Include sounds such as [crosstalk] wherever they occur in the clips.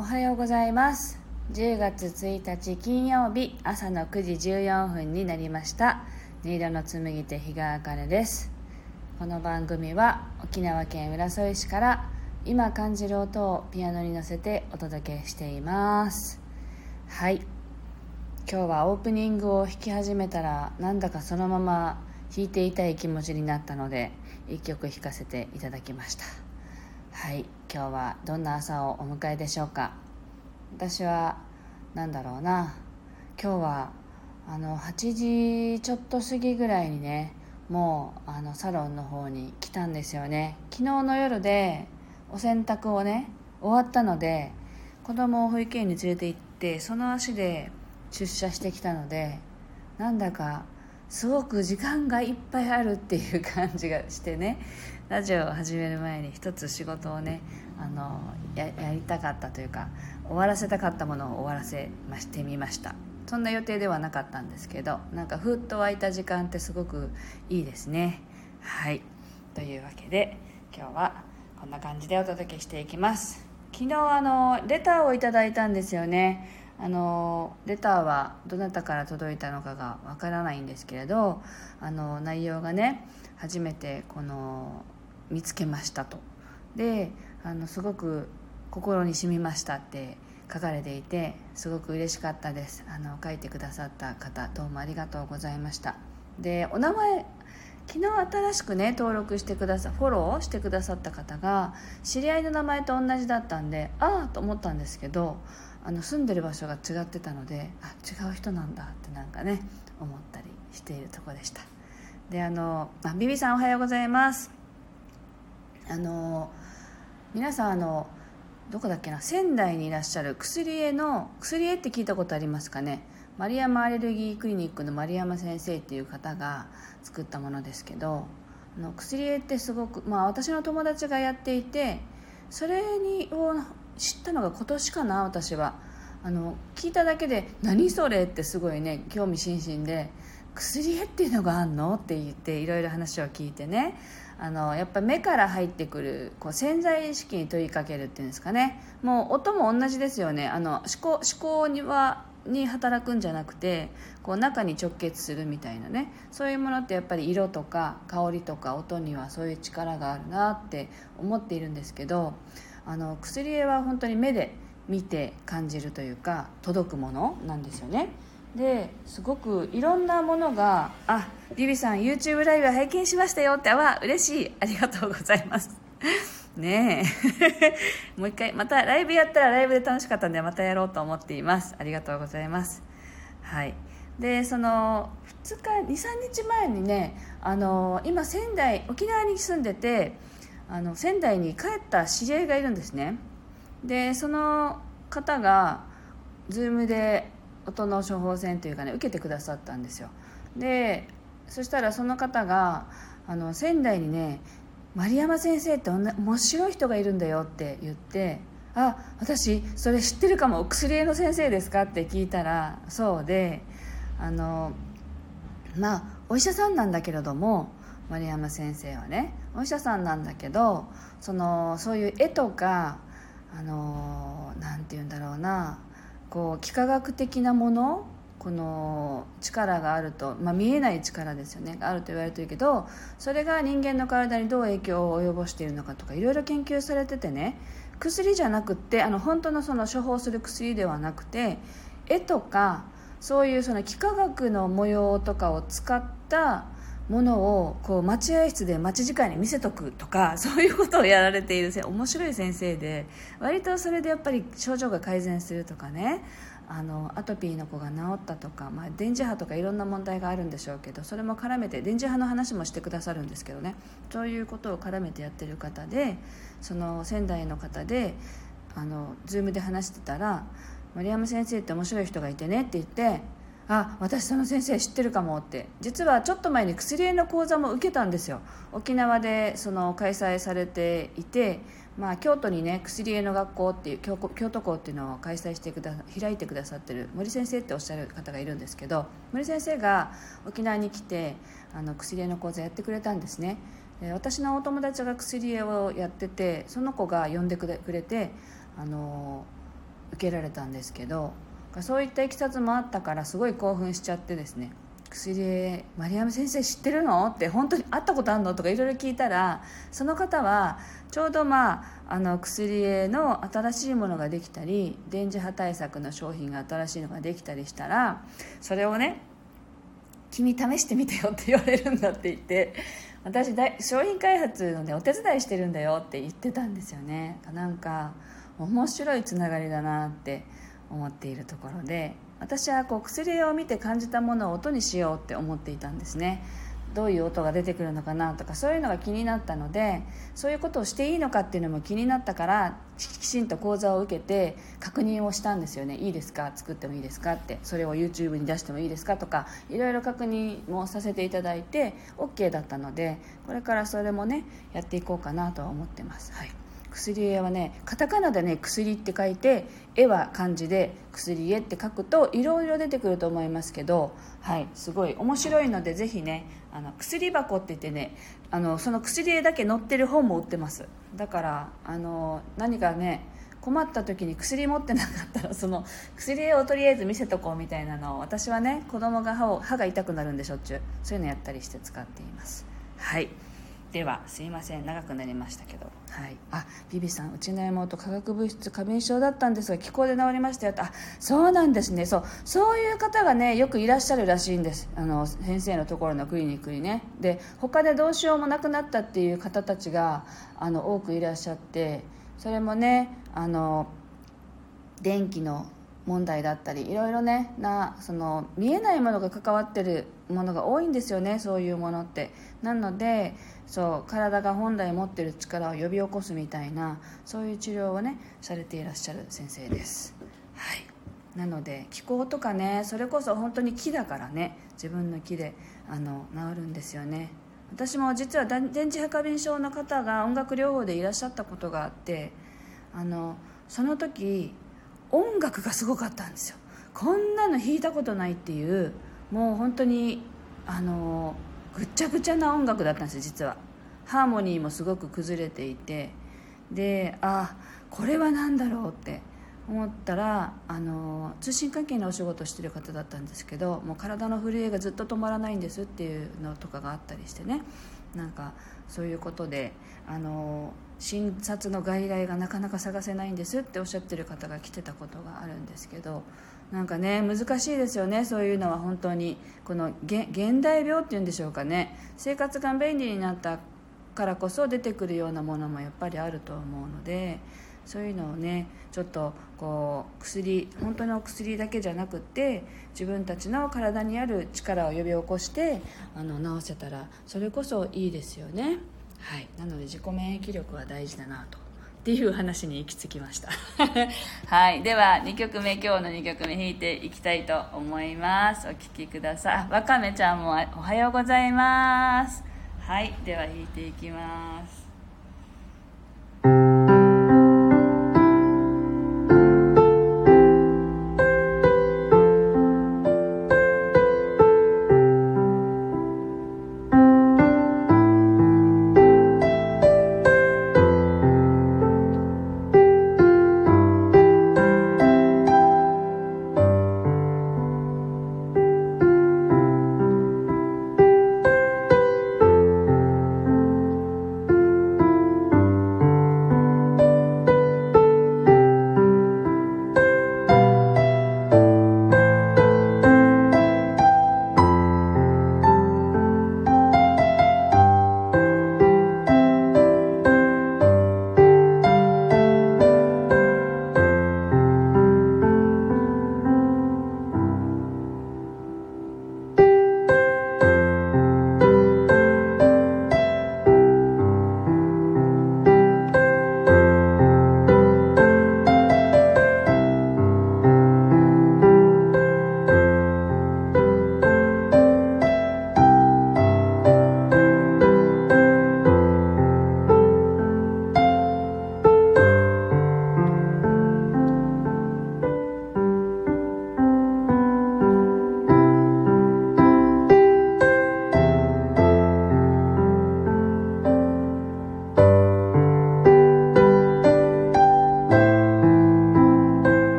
おはようございます。10月1日金曜日朝の9時14分になりました。音色の紡手日川茜です。この番組は沖縄県浦添市から今感じる音をピアノに乗せてお届けしています。はい。今日はオープニングを弾き始めたらなんだかそのまま弾いていたい気持ちになったので1曲弾かせていただきました。はい今日はどんな朝をお迎えでしょうか？私は何だろうな。今日はあの8時ちょっと過ぎぐらいにねもうあのサロンの方に来たんですよね。昨日の夜でお洗濯をね終わったので子供を保育園に連れて行ってその足で出社してきたのでなんだかすごく時間がいっぱいあるっていう感じがしてね。ラジオを始める前に一つ仕事をねあのやりたかったというか終わらせたかったものを終わらせましてみました。そんな予定ではなかったんですけどなんかふっと湧いた時間ってすごくいいですね。はい。というわけで今日はこんな感じでお届けしていきます。昨日あのレターをいただいたんですよね。あのレターはどなたから届いたのかがわからないんですけれどあの内容がね初めてこの見つけましたと。であのすごく心に染みましたって書かれていてすごく嬉しかったです。あの書いてくださった方どうもありがとうございました。でお名前昨日新しくね登録してくださフォローしてくださった方が知り合いの名前と同じだったんでああと思ったんですけどあの住んでる場所が違ってたのであ違う人なんだってなんかね思ったりしているとこでした。であのあビビさんおはようございます。あの皆さんあのどこだっけな仙台にいらっしゃる薬絵の薬絵って聞いたことありますかね丸山アレルギークリニックの丸山先生っていう方が作ったものですけどあの薬絵ってすごく、まあ、私の友達がやっていてそれにを知ったのが今年かな私はあの聞いただけで「何それ?」ってすごいね興味津々で「薬っていうのがあんの?」って言っていろいろ話を聞いてね。あのやっぱ目から入ってくるこう潜在意識に問いかけるっていうんですかね。もう音も同じですよね。あの思考思考にはに働くんじゃなくてこう中に直結するみたいなね。そういうものってやっぱり色とか香りとか音にはそういう力があるなって思っているんですけどあの薬絵は本当に目で見て感じるというか届くものなんですよね。ですごくいろんなものが「あリビさん YouTube ライブ拝見しましたよ」って「あわ嬉しい。ありがとうございます」[laughs] ねえ。[laughs] もう一回またライブやったらライブで楽しかったんでまたやろうと思っています。ありがとうございます。はい。でその2日23日前にねあの今仙台沖縄に住んでてあの仙台に帰った知り合いがいるんですね。でその方が Zoom で音の処方箋というかね受けてくださったんですよでそしたらその方があの仙台にね丸山先生って面白い人がいるんだよって言って「あ私それ知ってるかも薬絵の先生ですか?」って聞いたらそうであのまあお医者さんなんだけれども丸山先生はねお医者さんなんだけどそのそういう絵とかあのなんて言うんだろうなこう幾何学的なものこの力があると、まあ、見えない力ですよねあると言われてるけどそれが人間の体にどう影響を及ぼしているのかとかいろいろ研究されててね薬じゃなくてあの本当のその処方する薬ではなくて絵とかそういうその幾何学の模様とかを使ったものをこう待合室で待ち時間に見せとくとか [laughs] そういうことをやられている面白い先生で割とそれでやっぱり症状が改善するとかね。あのアトピーの子が治ったとか、まあ、電磁波とかいろんな問題があるんでしょうけどそれも絡めて電磁波の話もしてくださるんですけどね。そういうことを絡めてやってる方でその仙台の方であの Zoom で話してたら「森山先生って面白い人がいてね」って言ってあ私その先生知ってるかもって。実はちょっと前に薬絵の講座も受けたんですよ。沖縄でその開催されていて、まあ、京都にね薬絵の学校っていう京京都校っていうのを開催してくだ開いてくださってる森先生っておっしゃる方がいるんですけど森先生が沖縄に来てあの薬絵の講座やってくれたんですね。で私のお友達が薬絵をやっててその子が呼んでくれてあの受けられたんですけどそういったいきさつもあったからすごい興奮しちゃってですね。薬マリアム先生知ってるの？って本当に会ったことあるの？とかいろいろ聞いたらその方はちょうどまああの薬絵の新しいものができたり電磁波対策の商品が新しいのができたりしたらそれをね君試してみてよって言われるんだって言って私商品開発のねお手伝いしてるんだよって言ってたんですよね。なんか面白いつながりだなって思っているところで私はこう薬を見て感じたものを音にしようって思っていたんですね。どういう音が出てくるのかなとかそういうのが気になったのでそういうことをしていいのかっていうのも気になったからきちんと講座を受けて確認をしたんですよね。いいですか？作ってもいいですか？って。それを YouTube に出してもいいですか？とかいろいろ確認もさせていただいて OK だったのでこれからそれもねやっていこうかなとは思ってます。はい。薬絵はねカタカナでね薬って書いて絵は漢字で薬絵って書くといろいろ出てくると思いますけどはいすごい面白いのでぜひねあの薬箱って言ってねあのその薬絵だけ載ってる本も売ってます。だからあの何かね困った時に薬持ってなかったらその薬絵をとりあえず見せとこうみたいなのを私はね子供が歯を歯が痛くなるんでしょっちゅうそういうのやったりして使っています。はい。ではすいません。長くなりましたけど。はい。あビビさんうちの妹化学物質過敏症だったんですが気候で治りましたよとあそうなんですね。そう。そういう方がねよくいらっしゃるらしいんです。あの先生のところのクリニックにね。で他でどうしようもなくなったっていう方たちがあの多くいらっしゃって。それもねあの電気の問題だったりいろいろねなその見えないものが関わってるものが多いんですよねそういうものって。なのでそう体が本来持ってる力を呼び起こすみたいなそういう治療をねされていらっしゃる先生です。はい。なので気候とかねそれこそ本当に木だからね自分の木であの治るんですよね。私も実は電磁波過敏症の方が音楽療法でいらっしゃったことがあってあのその時音楽がすごかったんですよ。こんなの弾いたことないっていうもう本当にあのぐっちゃぐちゃな音楽だったんですよ実は。ハーモニーもすごく崩れていて。であこれは何だろうって思ったらあの通信関係のお仕事してる方だったんですけどもう体の震えがずっと止まらないんですっていうのとかがあったりしてね。なんかそういうことであの診察の外来がなかなか探せないんですっておっしゃってる方が来てたことがあるんですけどなんかね難しいですよねそういうのは本当にこの現代病っていうんでしょうかね生活が便利になったからこそ出てくるようなものもやっぱりあると思うのでそういうのをねちょっとこう薬本当の薬だけじゃなくって自分たちの体にある力を呼び起こしてあの治せたらそれこそいいですよね。はい、なので自己免疫力は大事だなとっていう話に行き着きました。[laughs] はい。では2曲目今日の2曲目弾いていきたいと思います。お聴きください。わかめちゃんもおはようございます。はい。では弾いていきます。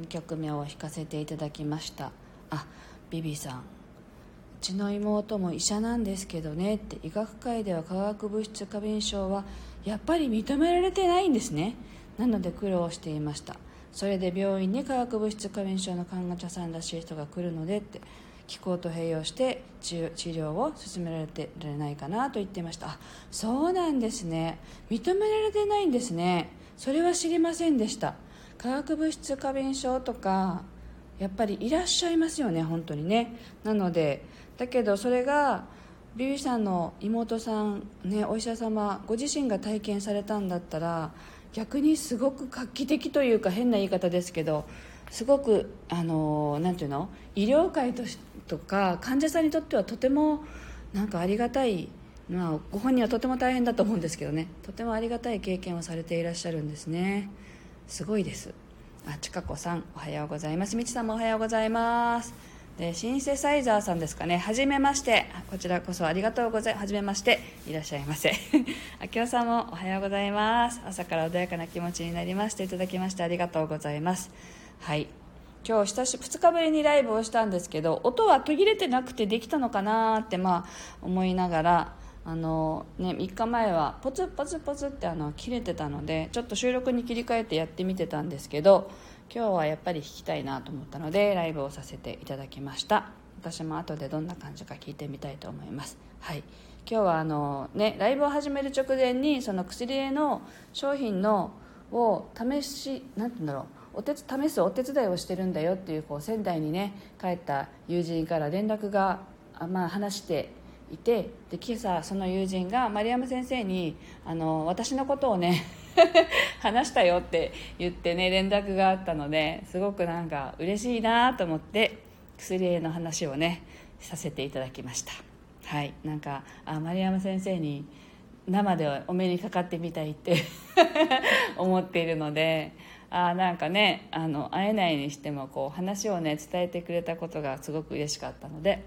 2曲目を弾かせていただきました。あビビさん。うちの妹も医者なんですけどねって医学界では化学物質過敏症はやっぱり認められてないんですね。なので苦労していました。それで病院に化学物質過敏症の患者さんらしい人が来るのでって気候と併用して治療を進められてられないかなと言っていました。あそうなんですね。認められてないんですね。それは知りませんでした。化学物質過敏症とかやっぱりいらっしゃいますよね本当にね。なのでだけどそれがビビさんの妹さん、ね、お医者様ご自身が体験されたんだったら逆にすごく画期的というか変な言い方ですけどすごくあのなんていうの医療界ととか患者さんにとってはとてもなんかありがたい、まあ、ご本人はとても大変だと思うんですけどね。とてもありがたい経験をされていらっしゃるんですね。すごいです。あちかこさんおはようございます。みちさんもおはようございます。でシンセサイザーさんですかね。はじめまして。こちらこそありがとうございますはじめまして。いらっしゃいませ。[laughs] あきおさんもおはようございます。朝から穏やかな気持ちになりましていただきましてありがとうございます。はい。今日久し2日ぶりにライブをしたんですけど音は途切れてなくてできたのかなってまあ思いながらあのね、3日前はポツポツポツってあの切れてたのでちょっと収録に切り替えてやってみてたんですけど今日はやっぱり弾きたいなと思ったのでライブをさせていただきました。私も後でどんな感じか聞いてみたいと思います。はい。今日はあのねライブを始める直前にその薬絵の商品のを試し何て言うんだろう。お手試すお手伝いをしてるんだよっていうこう仙台にね帰った友人から連絡が、まあ、話していてで今朝その友人が丸山先生にあの私のことをね [laughs] 話したよって言ってね連絡があったのですごくなんか嬉しいなと思って薬の話をねさせていただきました。はい。なんかあ丸山先生に生でお目にかかってみたいって [laughs] 思っているのであなんかねあの会えないにしてもこう話をね伝えてくれたことがすごく嬉しかったので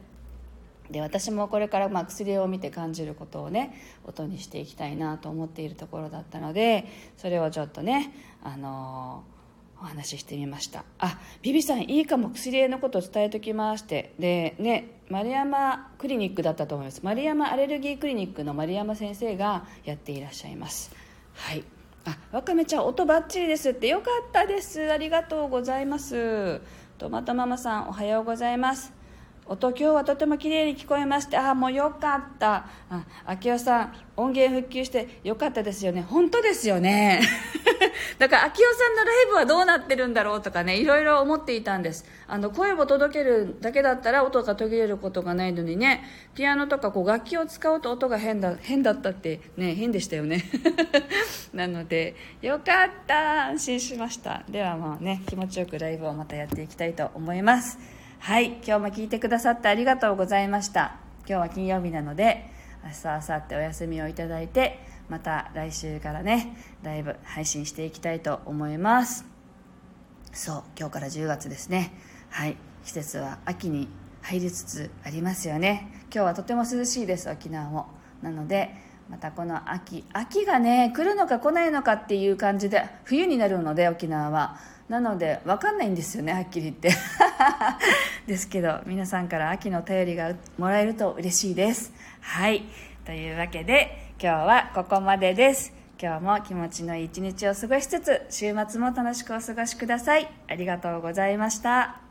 で私もこれからまあ薬を見て感じることをね音にしていきたいなと思っているところだったのでそれをちょっとねあのーお話ししてみました。あビビさんいいかも薬のことを伝えときまして。でね丸山クリニックだったと思います。丸山アレルギークリニックの丸山先生がやっていらっしゃいます。はい。あわかめちゃん音バッチリですって。よかったです。ありがとうございます。トマトママさんおはようございます。音今日はとても綺麗に聞こえましてああもうよかった。あ明夫さん音源復旧してよかったですよね。本当ですよね。[laughs] だから明夫さんのライブはどうなってるんだろうとかねいろいろ思っていたんです。あの声を届けるだけだったら音が途切れることがないのにねピアノとかこう楽器を使うと音が変だ変だったってね変でしたよね。[laughs] なのでよかった。安心しました。ではまあね気持ちよくライブをまたやっていきたいと思います。はい今日も聞いてくださってありがとうございました。今日は金曜日なので明日明後日お休みをいただいてまた来週からねライブ配信していきたいと思います。そう今日から10月ですね。はい季節は秋に入りつつありますよね。今日はとても涼しいです沖縄も。なのでまたこの秋秋がね来るのか来ないのかっていう感じで冬になるので沖縄は。なので分かんないんですよねはっきり言って。[laughs] ですけど皆さんから秋の便りがもらえると嬉しいです。はい。というわけで今日はここまでです。今日も気持ちのいい一日を過ごしつつ週末も楽しくお過ごしください。ありがとうございました。